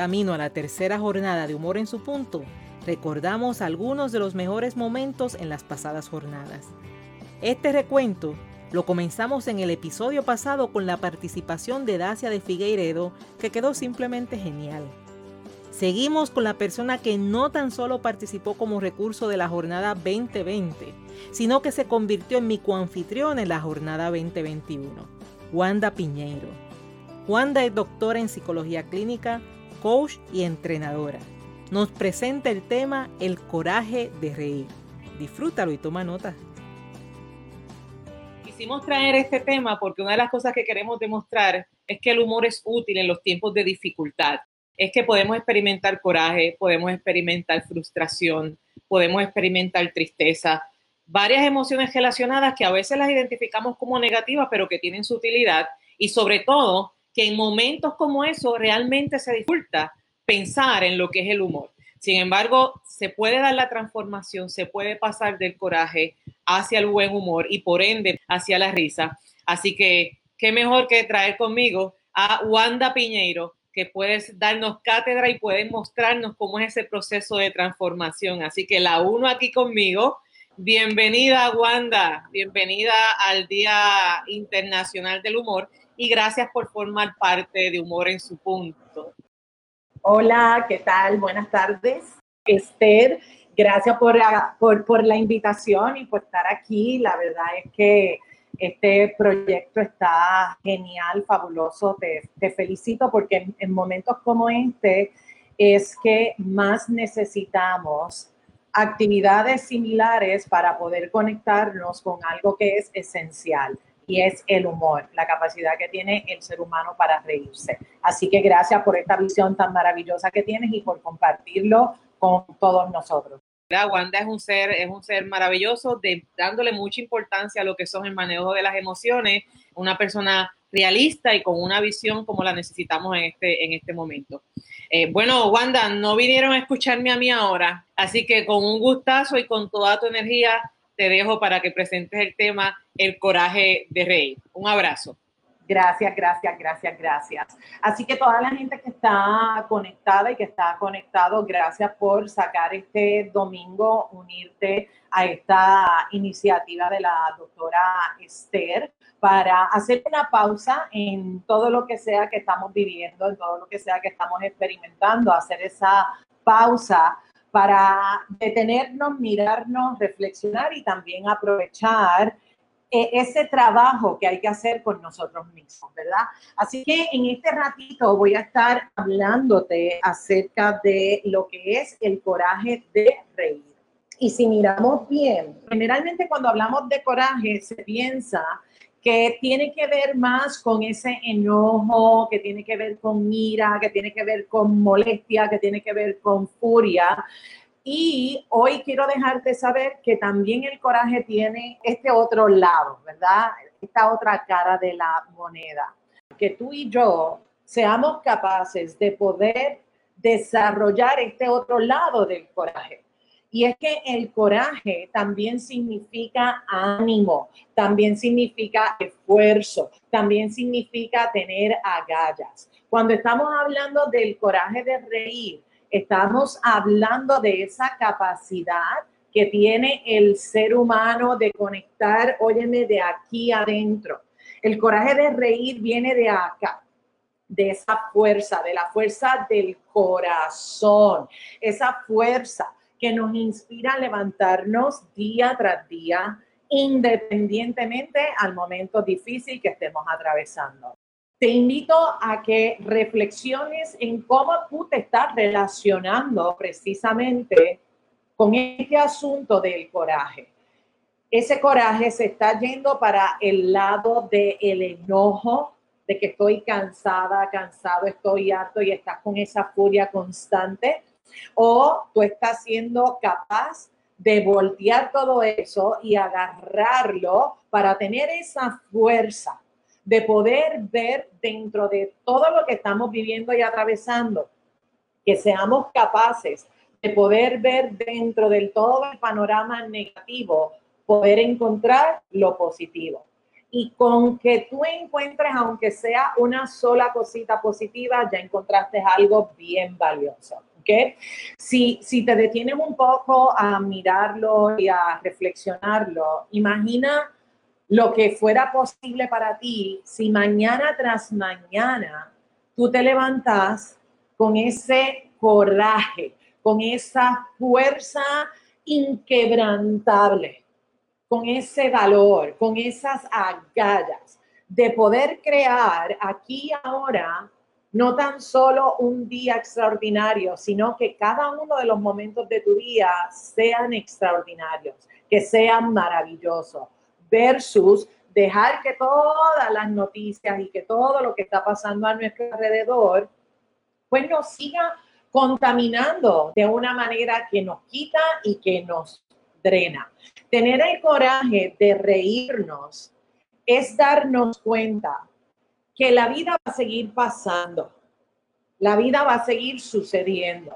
camino a la tercera jornada de Humor en su punto, recordamos algunos de los mejores momentos en las pasadas jornadas. Este recuento lo comenzamos en el episodio pasado con la participación de Dacia de Figueiredo, que quedó simplemente genial. Seguimos con la persona que no tan solo participó como recurso de la jornada 2020, sino que se convirtió en mi coanfitrión en la jornada 2021, Wanda Piñeiro. Wanda es doctora en psicología clínica, coach y entrenadora. Nos presenta el tema El coraje de reír. Disfrútalo y toma nota. Quisimos traer este tema porque una de las cosas que queremos demostrar es que el humor es útil en los tiempos de dificultad. Es que podemos experimentar coraje, podemos experimentar frustración, podemos experimentar tristeza, varias emociones relacionadas que a veces las identificamos como negativas, pero que tienen su utilidad y sobre todo que en momentos como eso realmente se dificulta pensar en lo que es el humor. Sin embargo, se puede dar la transformación, se puede pasar del coraje hacia el buen humor y por ende hacia la risa. Así que, qué mejor que traer conmigo a Wanda Piñeiro, que puedes darnos cátedra y puedes mostrarnos cómo es ese proceso de transformación. Así que la uno aquí conmigo. Bienvenida, Wanda. Bienvenida al Día Internacional del Humor y gracias por formar parte de Humor en su punto. Hola, ¿qué tal? Buenas tardes. Esther, gracias por, por, la invitación y por estar aquí. La verdad es que este proyecto está genial, fabuloso. Te, te felicito porque en, en, momentos como este es que más necesitamos actividades similares para poder conectarnos con algo que es esencial y es el humor, la capacidad que tiene el ser humano para reírse. Así que gracias por esta visión tan maravillosa que tienes y por compartirlo con todos nosotros. Wanda es un ser, es un ser maravilloso, de, dándole mucha importancia a lo que son el manejo de las emociones, una persona realista y con una visión como la necesitamos en este, en este momento. Eh, bueno, Wanda, no vinieron a escucharme a mí ahora, así que con un gustazo y con toda tu energía te dejo para que presentes el tema El coraje de reír. Un abrazo. Gracias, gracias, gracias, gracias. Así que toda la gente que está conectada y que está conectado, gracias por sacar este domingo, unirte a esta iniciativa de la doctora Esther para hacer una pausa en todo lo que sea que estamos viviendo, en todo lo que sea que estamos experimentando, hacer esa pausa para detenernos, mirarnos, reflexionar y también aprovechar eh, ese trabajo que hay que hacer con nosotros mismos, ¿verdad? Así que en este ratito voy a estar hablándote acerca de lo que es el coraje de reír. Y si miramos bien, generalmente cuando hablamos de coraje se piensa que tiene que ver más con ese enojo, que tiene que ver con ira, que tiene que ver con molestia, que tiene que ver con furia. Y hoy quiero dejarte saber que también el coraje tiene este otro lado, ¿verdad? Esta otra cara de la moneda. Que tú y yo seamos capaces de poder desarrollar este otro lado del coraje y es que el coraje también significa ánimo, también significa esfuerzo, también significa tener agallas. Cuando estamos hablando del coraje de reír, estamos hablando de esa capacidad que tiene el ser humano de conectar, óyeme, de aquí adentro. El coraje de reír viene de acá, de esa fuerza, de la fuerza del corazón, esa fuerza que nos inspira a levantarnos día tras día, independientemente al momento difícil que estemos atravesando. Te invito a que reflexiones en cómo tú te estás relacionando precisamente con este asunto del coraje. Ese coraje se está yendo para el lado del enojo, de que estoy cansada, cansado, estoy harto y estás con esa furia constante o tú estás siendo capaz de voltear todo eso y agarrarlo para tener esa fuerza de poder ver dentro de todo lo que estamos viviendo y atravesando, que seamos capaces de poder ver dentro del todo el panorama negativo, poder encontrar lo positivo. Y con que tú encuentres, aunque sea una sola cosita positiva, ya encontraste algo bien valioso. Si, si te detienes un poco a mirarlo y a reflexionarlo, imagina lo que fuera posible para ti si mañana tras mañana tú te levantas con ese coraje, con esa fuerza inquebrantable, con ese valor, con esas agallas de poder crear aquí ahora no tan solo un día extraordinario, sino que cada uno de los momentos de tu día sean extraordinarios, que sean maravillosos, versus dejar que todas las noticias y que todo lo que está pasando a nuestro alrededor, pues nos siga contaminando de una manera que nos quita y que nos drena. Tener el coraje de reírnos es darnos cuenta que la vida va a seguir pasando, la vida va a seguir sucediendo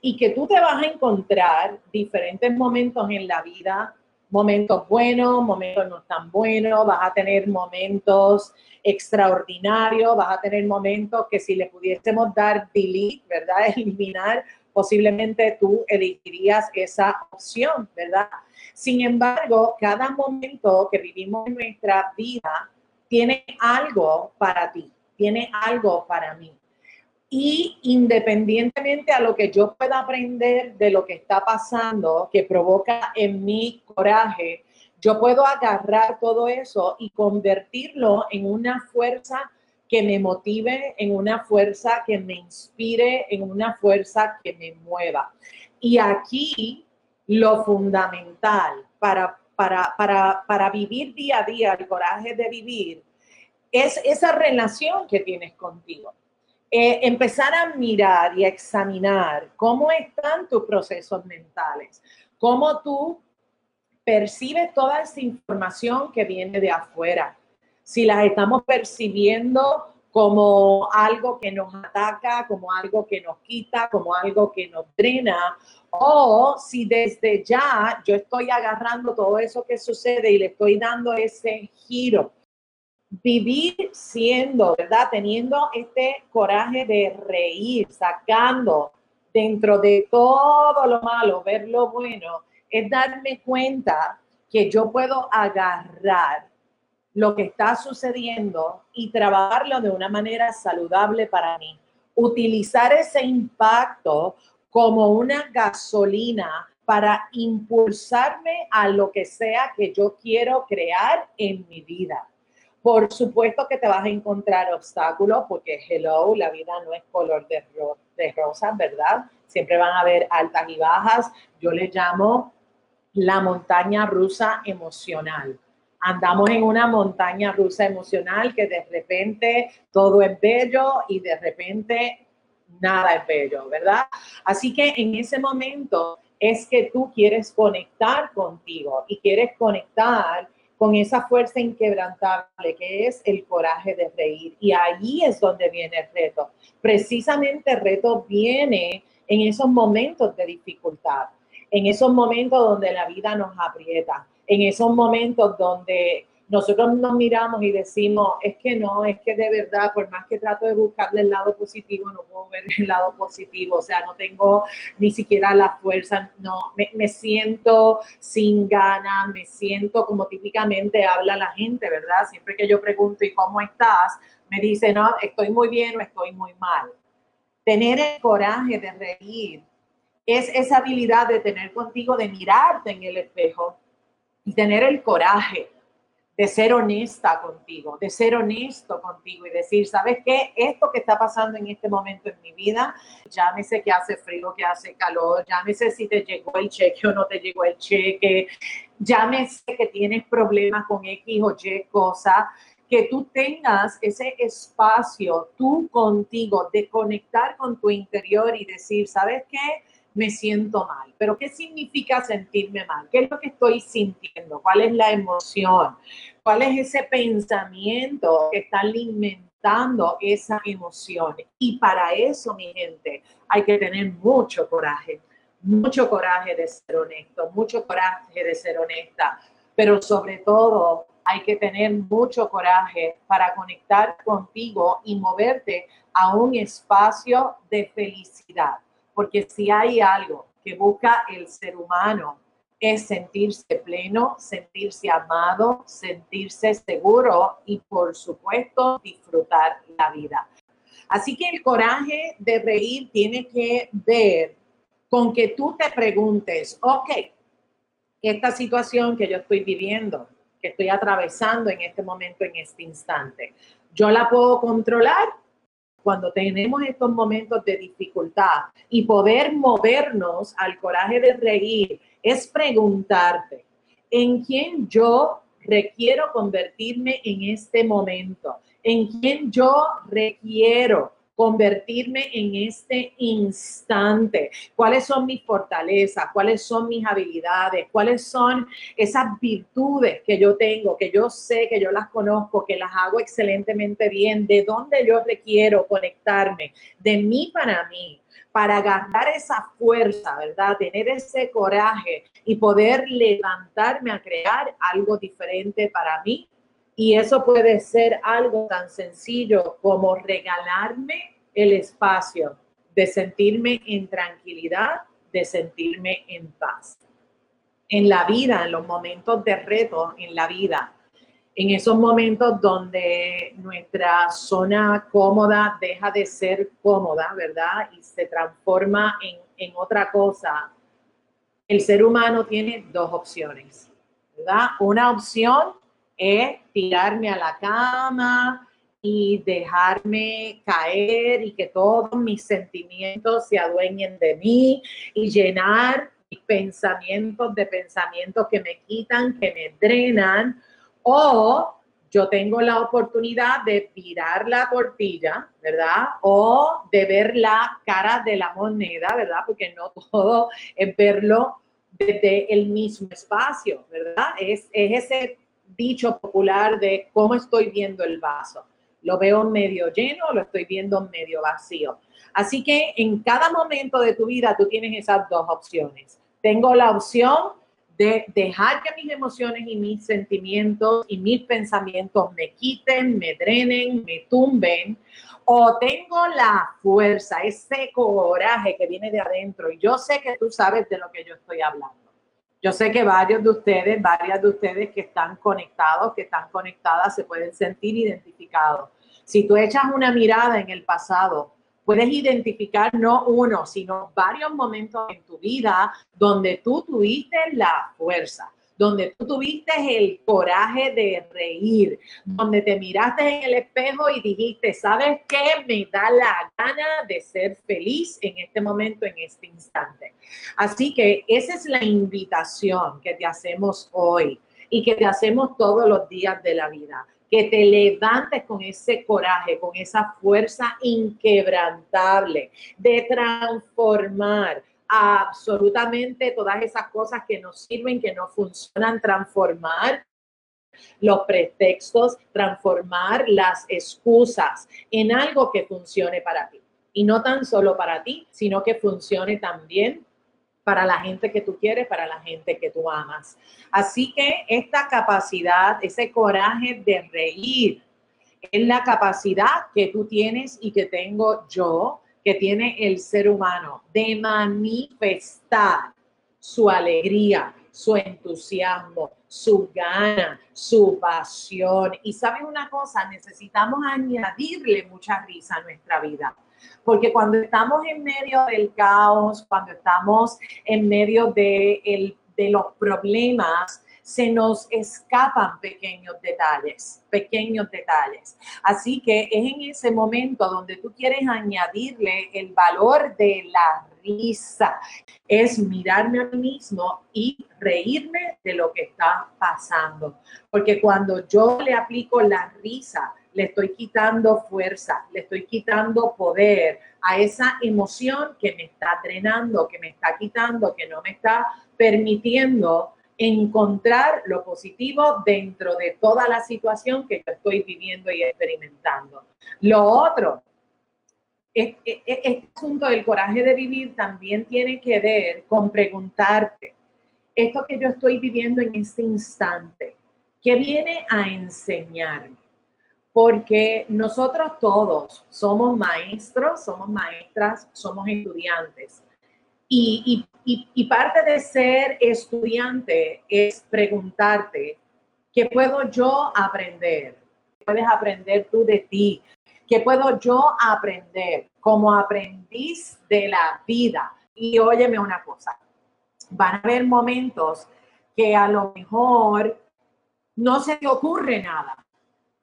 y que tú te vas a encontrar diferentes momentos en la vida momentos buenos, momentos no tan buenos, vas a tener momentos extraordinarios, vas a tener momentos que si le pudiésemos dar delete, ¿verdad? Eliminar, posiblemente tú elegirías esa opción, ¿verdad? Sin embargo, cada momento que vivimos en nuestra vida tiene algo para ti, tiene algo para mí. Y independientemente a lo que yo pueda aprender de lo que está pasando, que provoca en mí coraje, yo puedo agarrar todo eso y convertirlo en una fuerza que me motive, en una fuerza que me inspire, en una fuerza que me mueva. Y aquí lo fundamental para, para, para, para vivir día a día, el coraje de vivir, es esa relación que tienes contigo eh, empezar a mirar y a examinar cómo están tus procesos mentales, cómo tú percibes toda esa información que viene de afuera. Si las estamos percibiendo como algo que nos ataca, como algo que nos quita, como algo que nos drena, o si desde ya yo estoy agarrando todo eso que sucede y le estoy dando ese giro vivir siendo, ¿verdad? Teniendo este coraje de reír, sacando dentro de todo lo malo, ver lo bueno, es darme cuenta que yo puedo agarrar lo que está sucediendo y trabajarlo de una manera saludable para mí. Utilizar ese impacto como una gasolina para impulsarme a lo que sea que yo quiero crear en mi vida. Por supuesto que te vas a encontrar obstáculos porque, hello, la vida no es color de, de rosa, ¿verdad? Siempre van a haber altas y bajas. Yo le llamo la montaña rusa emocional. Andamos en una montaña rusa emocional que de repente todo es bello y de repente nada es bello, ¿verdad? Así que en ese momento es que tú quieres conectar contigo y quieres conectar con esa fuerza inquebrantable que es el coraje de reír. Y ahí es donde viene el reto. Precisamente el reto viene en esos momentos de dificultad, en esos momentos donde la vida nos aprieta, en esos momentos donde nosotros nos miramos y decimos, es que no, es que de verdad, por más que trato de buscarle el lado positivo, no puedo ver el lado positivo, o sea, no tengo ni siquiera la fuerza, no, me, siento sin ganas, me siento como típicamente habla la gente, ¿verdad? Siempre que yo pregunto, ¿y cómo estás? Me dice, no, estoy muy bien o estoy muy mal. Tener el coraje de reír es esa habilidad de tener contigo, de mirarte en el espejo y tener el coraje de ser honesta contigo, de ser honesto contigo y decir, ¿sabes qué? Esto que está pasando en este momento en mi vida, llámese que hace frío, que hace calor, llámese si te llegó el cheque o no te llegó el cheque, llámese que tienes problemas con X o Y cosa, que tú tengas ese espacio tú contigo de conectar con tu interior y decir, ¿sabes qué? Me siento mal. Pero ¿qué significa sentirme mal? ¿Qué es lo que estoy sintiendo? ¿Cuál es la emoción? ¿Cuál es ese pensamiento que está alimentando esa emoción? Y para eso, mi gente, hay que tener mucho coraje, mucho coraje de ser honesto, mucho coraje de ser honesta, pero sobre todo hay que tener mucho coraje para conectar contigo y moverte a un espacio de felicidad. Porque si hay algo que busca el ser humano es sentirse pleno, sentirse amado, sentirse seguro y por supuesto disfrutar la vida. Así que el coraje de reír tiene que ver con que tú te preguntes, ok, esta situación que yo estoy viviendo, que estoy atravesando en este momento, en este instante, ¿yo la puedo controlar? Cuando tenemos estos momentos de dificultad y poder movernos al coraje de reír, es preguntarte, ¿en quién yo requiero convertirme en este momento? ¿En quién yo requiero convertirme en este instante. ¿Cuáles son mis fortalezas? ¿Cuáles son mis habilidades? ¿Cuáles son esas virtudes que yo tengo, que yo sé, que yo las conozco, que las hago excelentemente bien? ¿De dónde yo requiero conectarme? De mí para mí para agarrar esa fuerza, ¿verdad? Tener ese coraje y poder levantarme a crear algo diferente para mí. Y eso puede ser algo tan sencillo como regalarme el espacio de sentirme en tranquilidad, de sentirme en paz. En la vida, en los momentos de reto en la vida, en esos momentos donde nuestra zona cómoda deja de ser cómoda, ¿verdad? Y se transforma en, en otra cosa, el ser humano tiene dos opciones, ¿verdad? Una opción es tirarme a la cama, y dejarme caer y que todos mis sentimientos se adueñen de mí y llenar mis pensamientos de pensamientos que me quitan, que me drenan, o yo tengo la oportunidad de tirar la tortilla, ¿verdad? O de ver la cara de la moneda, ¿verdad? Porque no todo es verlo desde el mismo espacio, ¿verdad? Es, es ese dicho popular de cómo estoy viendo el vaso. Lo veo medio lleno, lo estoy viendo medio vacío. Así que en cada momento de tu vida tú tienes esas dos opciones. Tengo la opción de dejar que mis emociones y mis sentimientos y mis pensamientos me quiten, me drenen, me tumben, o tengo la fuerza, ese coraje que viene de adentro. Y yo sé que tú sabes de lo que yo estoy hablando. Yo sé que varios de ustedes, varias de ustedes que están conectados, que están conectadas, se pueden sentir identificados. Si tú echas una mirada en el pasado, puedes identificar no uno, sino varios momentos en tu vida donde tú tuviste la fuerza, donde tú tuviste el coraje de reír, donde te miraste en el espejo y dijiste, ¿sabes qué? Me da la gana de ser feliz en este momento, en este instante. Así que esa es la invitación que te hacemos hoy y que te hacemos todos los días de la vida. Que te levantes con ese coraje, con esa fuerza inquebrantable de transformar, absolutamente todas esas cosas que nos sirven, que no funcionan, transformar los pretextos, transformar las excusas en algo que funcione para ti. Y no tan solo para ti, sino que funcione también para la gente que tú quieres, para la gente que tú amas. Así que esta capacidad, ese coraje de reír, es la capacidad que tú tienes y que tengo yo que tiene el ser humano de manifestar su alegría, su entusiasmo, su gana, su pasión. Y sabes una cosa, necesitamos añadirle mucha risa a nuestra vida. Porque cuando estamos en medio del caos, cuando estamos en medio de, de los problemas, se nos escapan pequeños detalles, pequeños detalles. Así que es en ese momento donde tú quieres añadirle el valor de la risa, es mirarme a mí mismo y reírme de lo que está pasando. Porque cuando yo le aplico la risa, le estoy quitando fuerza, le estoy quitando poder a esa emoción que me está drenando, que me está quitando, que no me está permitiendo encontrar lo positivo dentro de toda la situación que yo estoy viviendo y experimentando. Lo otro, este asunto del coraje de vivir también tiene que ver con preguntarte, esto que yo estoy viviendo en este instante, que viene a enseñarme. Porque nosotros todos somos maestros, somos maestras, somos estudiantes. Y, parte de ser estudiante es preguntarte, ¿qué puedo yo aprender? ¿Qué puedes aprender tú de ti? ¿Qué puedo yo aprender como aprendiz de la vida? Y óyeme una cosa, van a haber momentos que a lo mejor no se te ocurre nada,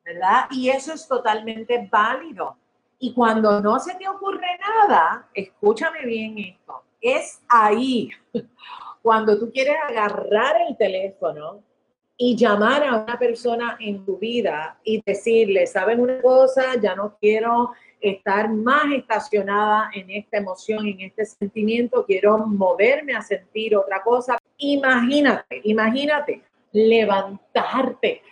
¿verdad? Y eso es totalmente válido. Y cuando no se te ocurre nada, escúchame bien esto, es ahí cuando tú quieres agarrar el teléfono y llamar a una persona en tu vida y decirle, ¿saben una cosa? Ya no quiero estar más estacionada en esta emoción, en este sentimiento, quiero moverme a sentir otra cosa. Imagínate, imagínate levantarte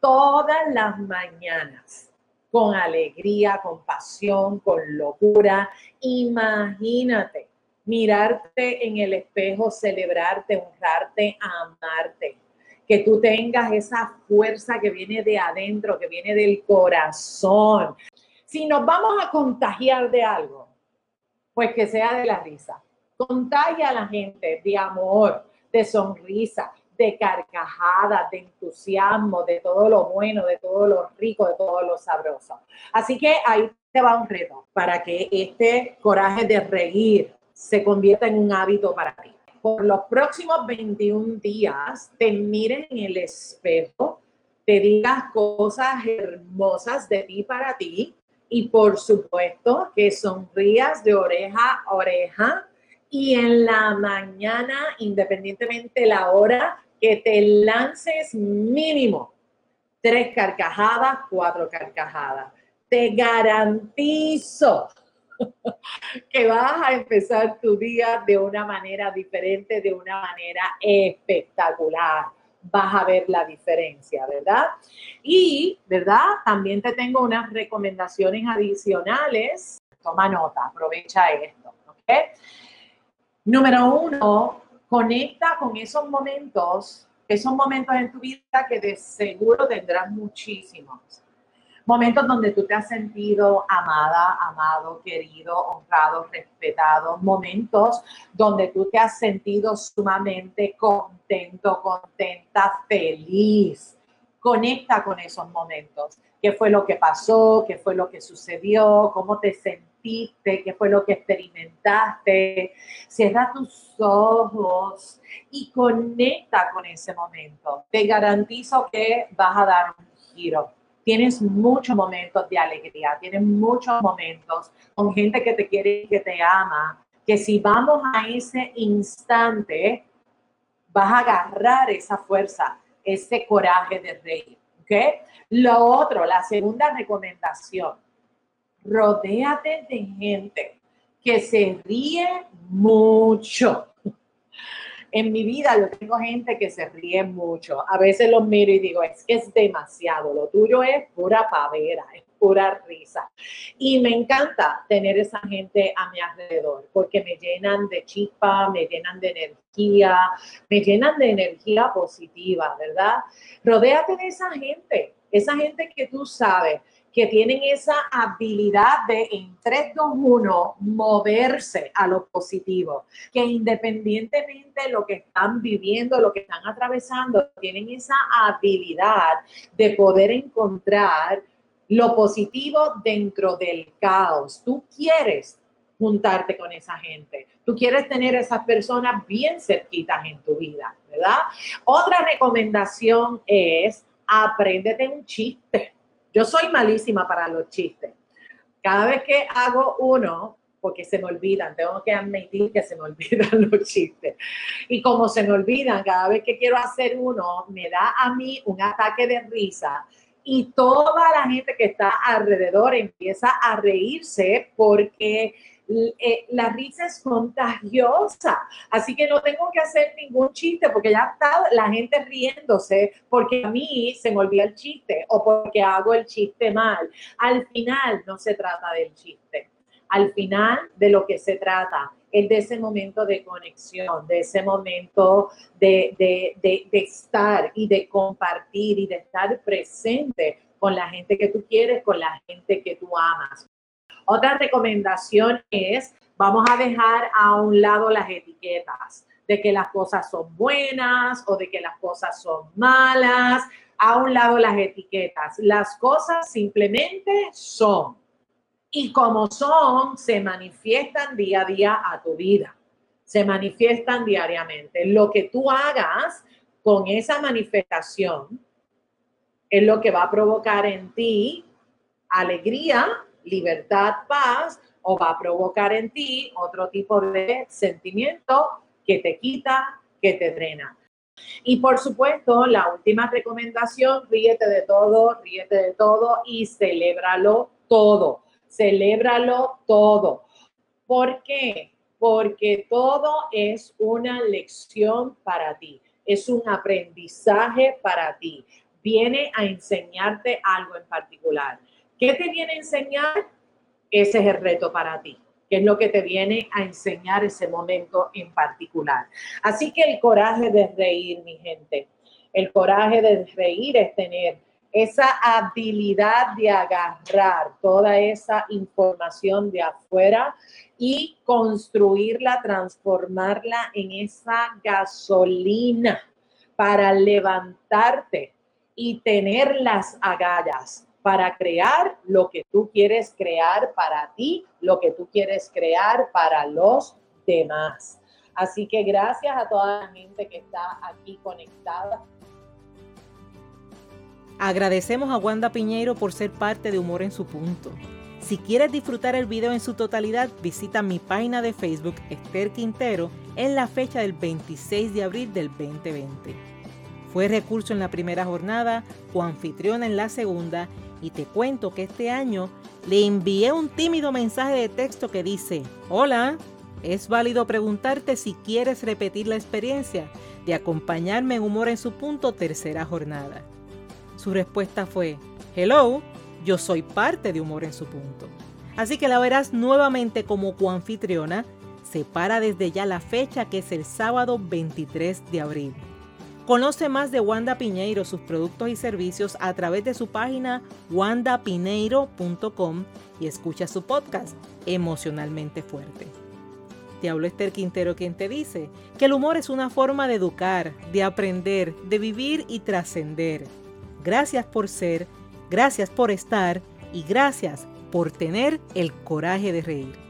todas las mañanas con alegría, con pasión, con locura. Imagínate mirarte en el espejo, celebrarte, honrarte, amarte que tú tengas esa fuerza que viene de adentro, que viene del corazón. Si nos vamos a contagiar de algo, pues que sea de la risa. Contagia a la gente de amor, de sonrisa, de carcajada, de entusiasmo, de todo lo bueno, de todo lo rico, de todo lo sabroso. Así que ahí te va un reto para que este coraje de reír se convierta en un hábito para ti por los próximos 21 días te mires en el espejo, te digas cosas hermosas de ti para ti y por supuesto que sonrías de oreja a oreja y en la mañana, independientemente la hora, que te lances mínimo tres carcajadas, cuatro carcajadas. Te garantizo que vas a empezar tu día de una manera diferente, de una manera espectacular. Vas a ver la diferencia, ¿verdad? Y, ¿verdad? También te tengo unas recomendaciones adicionales. Toma nota, aprovecha esto, ¿ok? Número uno, conecta con esos momentos, esos momentos en tu vida que de seguro tendrás muchísimos momentos donde tú te has sentido amada, amado, querido, honrado, respetado, momentos donde tú te has sentido sumamente contento, contenta, feliz. Conecta con esos momentos. ¿Qué fue lo que pasó? ¿Qué fue lo que sucedió? ¿Cómo te sentiste? ¿Qué fue lo que experimentaste? Cierra tus ojos y conecta con ese momento. Te garantizo que vas a dar un giro tienes muchos momentos de alegría, tienes muchos momentos con gente que te quiere y que te ama, que si vamos a ese instante, vas a agarrar esa fuerza, ese coraje de reír. ¿ok? Lo otro, la segunda recomendación, rodéate de gente que se ríe mucho en mi vida yo tengo gente que se ríe mucho. A veces los miro y digo, es que es demasiado. Lo tuyo es pura pavera, es pura risa. Y me encanta tener esa gente a mi alrededor porque me llenan de chispa, me llenan de energía, me llenan de energía positiva, ¿verdad? Rodéate de esa gente, esa gente que tú sabes que tienen esa habilidad de en 3, 2, 1 moverse a lo positivo, que independientemente de lo que están viviendo, lo que están atravesando, tienen esa habilidad de poder encontrar lo positivo dentro del caos. Tú quieres juntarte con esa gente. Tú quieres tener esas personas bien cerquitas en tu vida, ¿verdad? Otra recomendación es apréndete un chiste yo soy malísima para los chistes. Cada vez que hago uno, porque se me olvidan, tengo que admitir que se me olvidan los chistes. Y como se me olvidan, cada vez que quiero hacer uno, me da a mí un ataque de risa y toda la gente que está alrededor empieza a reírse porque eh, la risa es contagiosa, así que no tengo que hacer ningún chiste porque ya está la gente riéndose porque a mí se me olvida el chiste o porque hago el chiste mal. Al final no se trata del chiste, al final de lo que se trata es de ese momento de conexión, de ese momento de, estar y de compartir y de estar presente con la gente que tú quieres, con la gente que tú amas. Otra recomendación es, vamos a dejar a un lado las etiquetas de que las cosas son buenas o de que las cosas son malas, a un lado las etiquetas. Las cosas simplemente son. Y como son, se manifiestan día a día a tu vida. Se manifiestan diariamente. Lo que tú hagas con esa manifestación es lo que va a provocar en ti alegría, libertad, paz, o va a provocar en ti otro tipo de sentimiento que te quita, que te drena. Y por supuesto, la última recomendación, ríete de todo, ríete de todo y celébralo todo. Celébralo todo. ¿Por qué? Porque todo es una lección para ti, es un aprendizaje para ti. Viene a enseñarte algo en particular. ¿Qué te viene a enseñar? Ese es el reto para ti que es lo que te viene a enseñar ese momento en particular. Así que el coraje de reír, mi gente, el coraje de reír es tener esa habilidad de agarrar toda esa información de afuera y construirla, transformarla en esa gasolina para levantarte y tener las agallas para crear lo que tú quieres crear para ti, lo que tú quieres crear para los demás. Así que gracias a toda la gente que está aquí conectada. Agradecemos a Wanda Piñeiro por ser parte de Humor en su punto. Si quieres disfrutar el video en su totalidad, visita mi página de Facebook Esther Quintero en la fecha del 26 de abril del 2020. Fue recurso en la primera jornada, coanfitriona en la segunda y te cuento que este año le envié un tímido mensaje de texto que dice, hola, es válido preguntarte si quieres repetir la experiencia de acompañarme en Humor en su punto tercera jornada. Su respuesta fue, hello, yo soy parte de Humor en su punto. Así que la verás nuevamente como coanfitriona. Separa desde ya la fecha que es el sábado 23 de abril. Conoce más de Wanda Piñeiro, sus productos y servicios a través de su página wandapineiro.com y escucha su podcast Emocionalmente Fuerte. Te hablo Esther Quintero quien te dice que el humor es una forma de educar, de aprender, de vivir y trascender. Gracias por ser, gracias por estar y gracias por tener el coraje de reír.